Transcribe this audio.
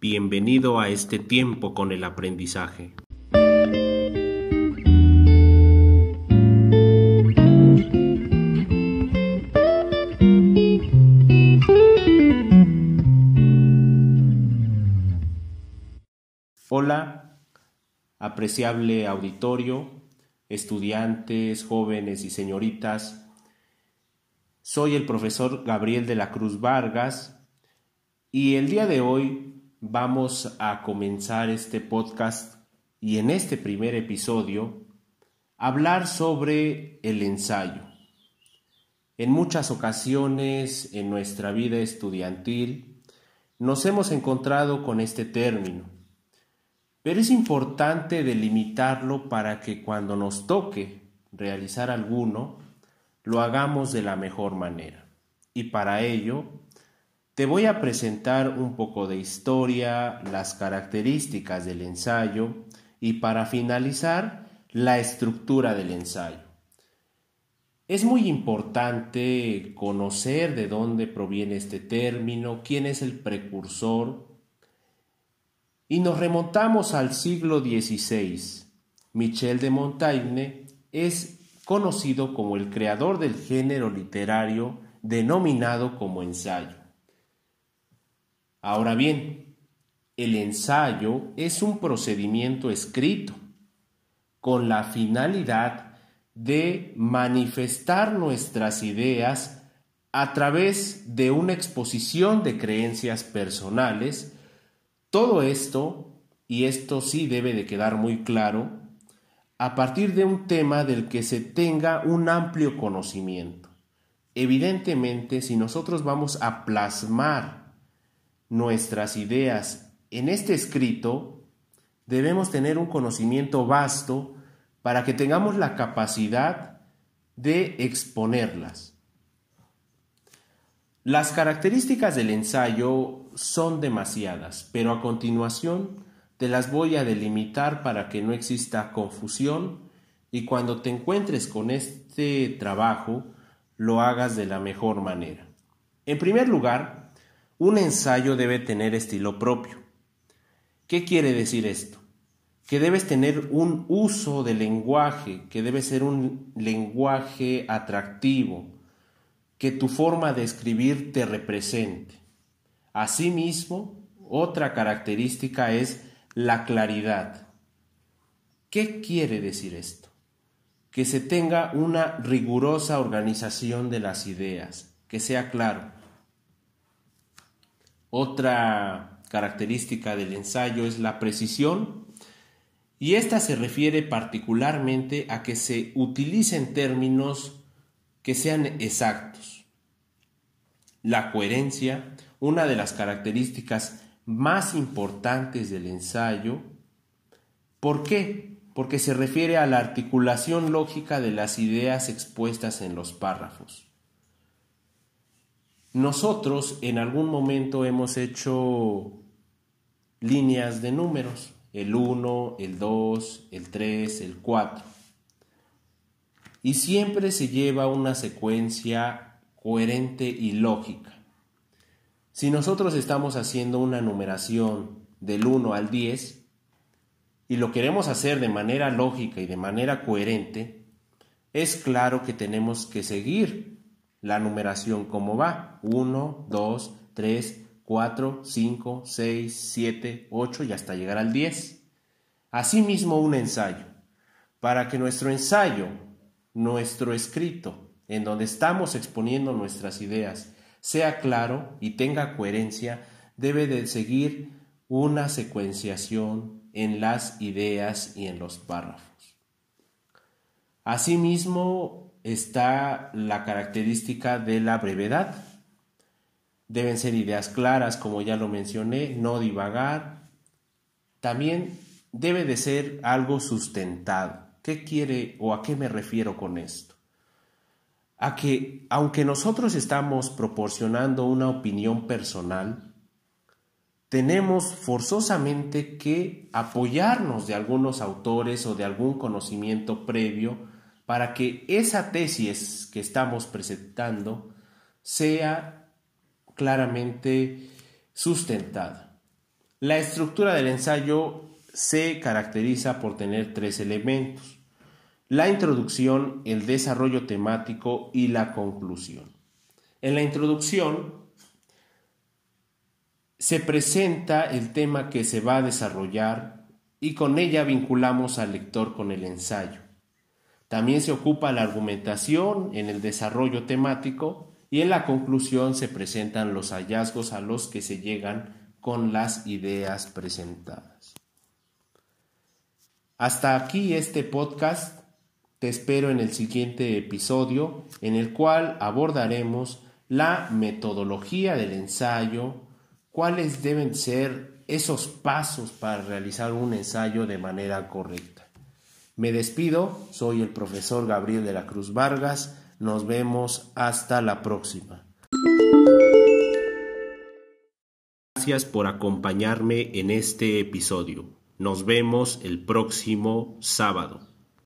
Bienvenido a este tiempo con el aprendizaje. Hola, apreciable auditorio, estudiantes, jóvenes y señoritas. Soy el profesor Gabriel de la Cruz Vargas y el día de hoy vamos a comenzar este podcast y en este primer episodio hablar sobre el ensayo. En muchas ocasiones en nuestra vida estudiantil nos hemos encontrado con este término pero es importante delimitarlo para que cuando nos toque realizar alguno, lo hagamos de la mejor manera. Y para ello, te voy a presentar un poco de historia, las características del ensayo y para finalizar, la estructura del ensayo. Es muy importante conocer de dónde proviene este término, quién es el precursor y nos remontamos al siglo XVI. Michel de Montaigne es conocido como el creador del género literario denominado como ensayo. Ahora bien, el ensayo es un procedimiento escrito con la finalidad de manifestar nuestras ideas a través de una exposición de creencias personales todo esto, y esto sí debe de quedar muy claro, a partir de un tema del que se tenga un amplio conocimiento. Evidentemente, si nosotros vamos a plasmar nuestras ideas en este escrito, debemos tener un conocimiento vasto para que tengamos la capacidad de exponerlas. Las características del ensayo son demasiadas, pero a continuación te las voy a delimitar para que no exista confusión y cuando te encuentres con este trabajo lo hagas de la mejor manera. En primer lugar, un ensayo debe tener estilo propio. ¿Qué quiere decir esto? Que debes tener un uso de lenguaje, que debe ser un lenguaje atractivo, que tu forma de escribir te represente. Asimismo, otra característica es la claridad. ¿Qué quiere decir esto? Que se tenga una rigurosa organización de las ideas, que sea claro. Otra característica del ensayo es la precisión y esta se refiere particularmente a que se utilicen términos que sean exactos. La coherencia una de las características más importantes del ensayo. ¿Por qué? Porque se refiere a la articulación lógica de las ideas expuestas en los párrafos. Nosotros en algún momento hemos hecho líneas de números, el 1, el 2, el 3, el 4. Y siempre se lleva una secuencia coherente y lógica. Si nosotros estamos haciendo una numeración del 1 al 10 y lo queremos hacer de manera lógica y de manera coherente, es claro que tenemos que seguir la numeración como va. 1, 2, 3, 4, 5, 6, 7, 8 y hasta llegar al 10. Asimismo un ensayo. Para que nuestro ensayo, nuestro escrito, en donde estamos exponiendo nuestras ideas, sea claro y tenga coherencia, debe de seguir una secuenciación en las ideas y en los párrafos. Asimismo está la característica de la brevedad. Deben ser ideas claras, como ya lo mencioné, no divagar. También debe de ser algo sustentado. ¿Qué quiere o a qué me refiero con esto? a que aunque nosotros estamos proporcionando una opinión personal, tenemos forzosamente que apoyarnos de algunos autores o de algún conocimiento previo para que esa tesis que estamos presentando sea claramente sustentada. La estructura del ensayo se caracteriza por tener tres elementos. La introducción, el desarrollo temático y la conclusión. En la introducción se presenta el tema que se va a desarrollar y con ella vinculamos al lector con el ensayo. También se ocupa la argumentación en el desarrollo temático y en la conclusión se presentan los hallazgos a los que se llegan con las ideas presentadas. Hasta aquí este podcast. Te espero en el siguiente episodio en el cual abordaremos la metodología del ensayo, cuáles deben ser esos pasos para realizar un ensayo de manera correcta. Me despido, soy el profesor Gabriel de la Cruz Vargas, nos vemos hasta la próxima. Gracias por acompañarme en este episodio. Nos vemos el próximo sábado.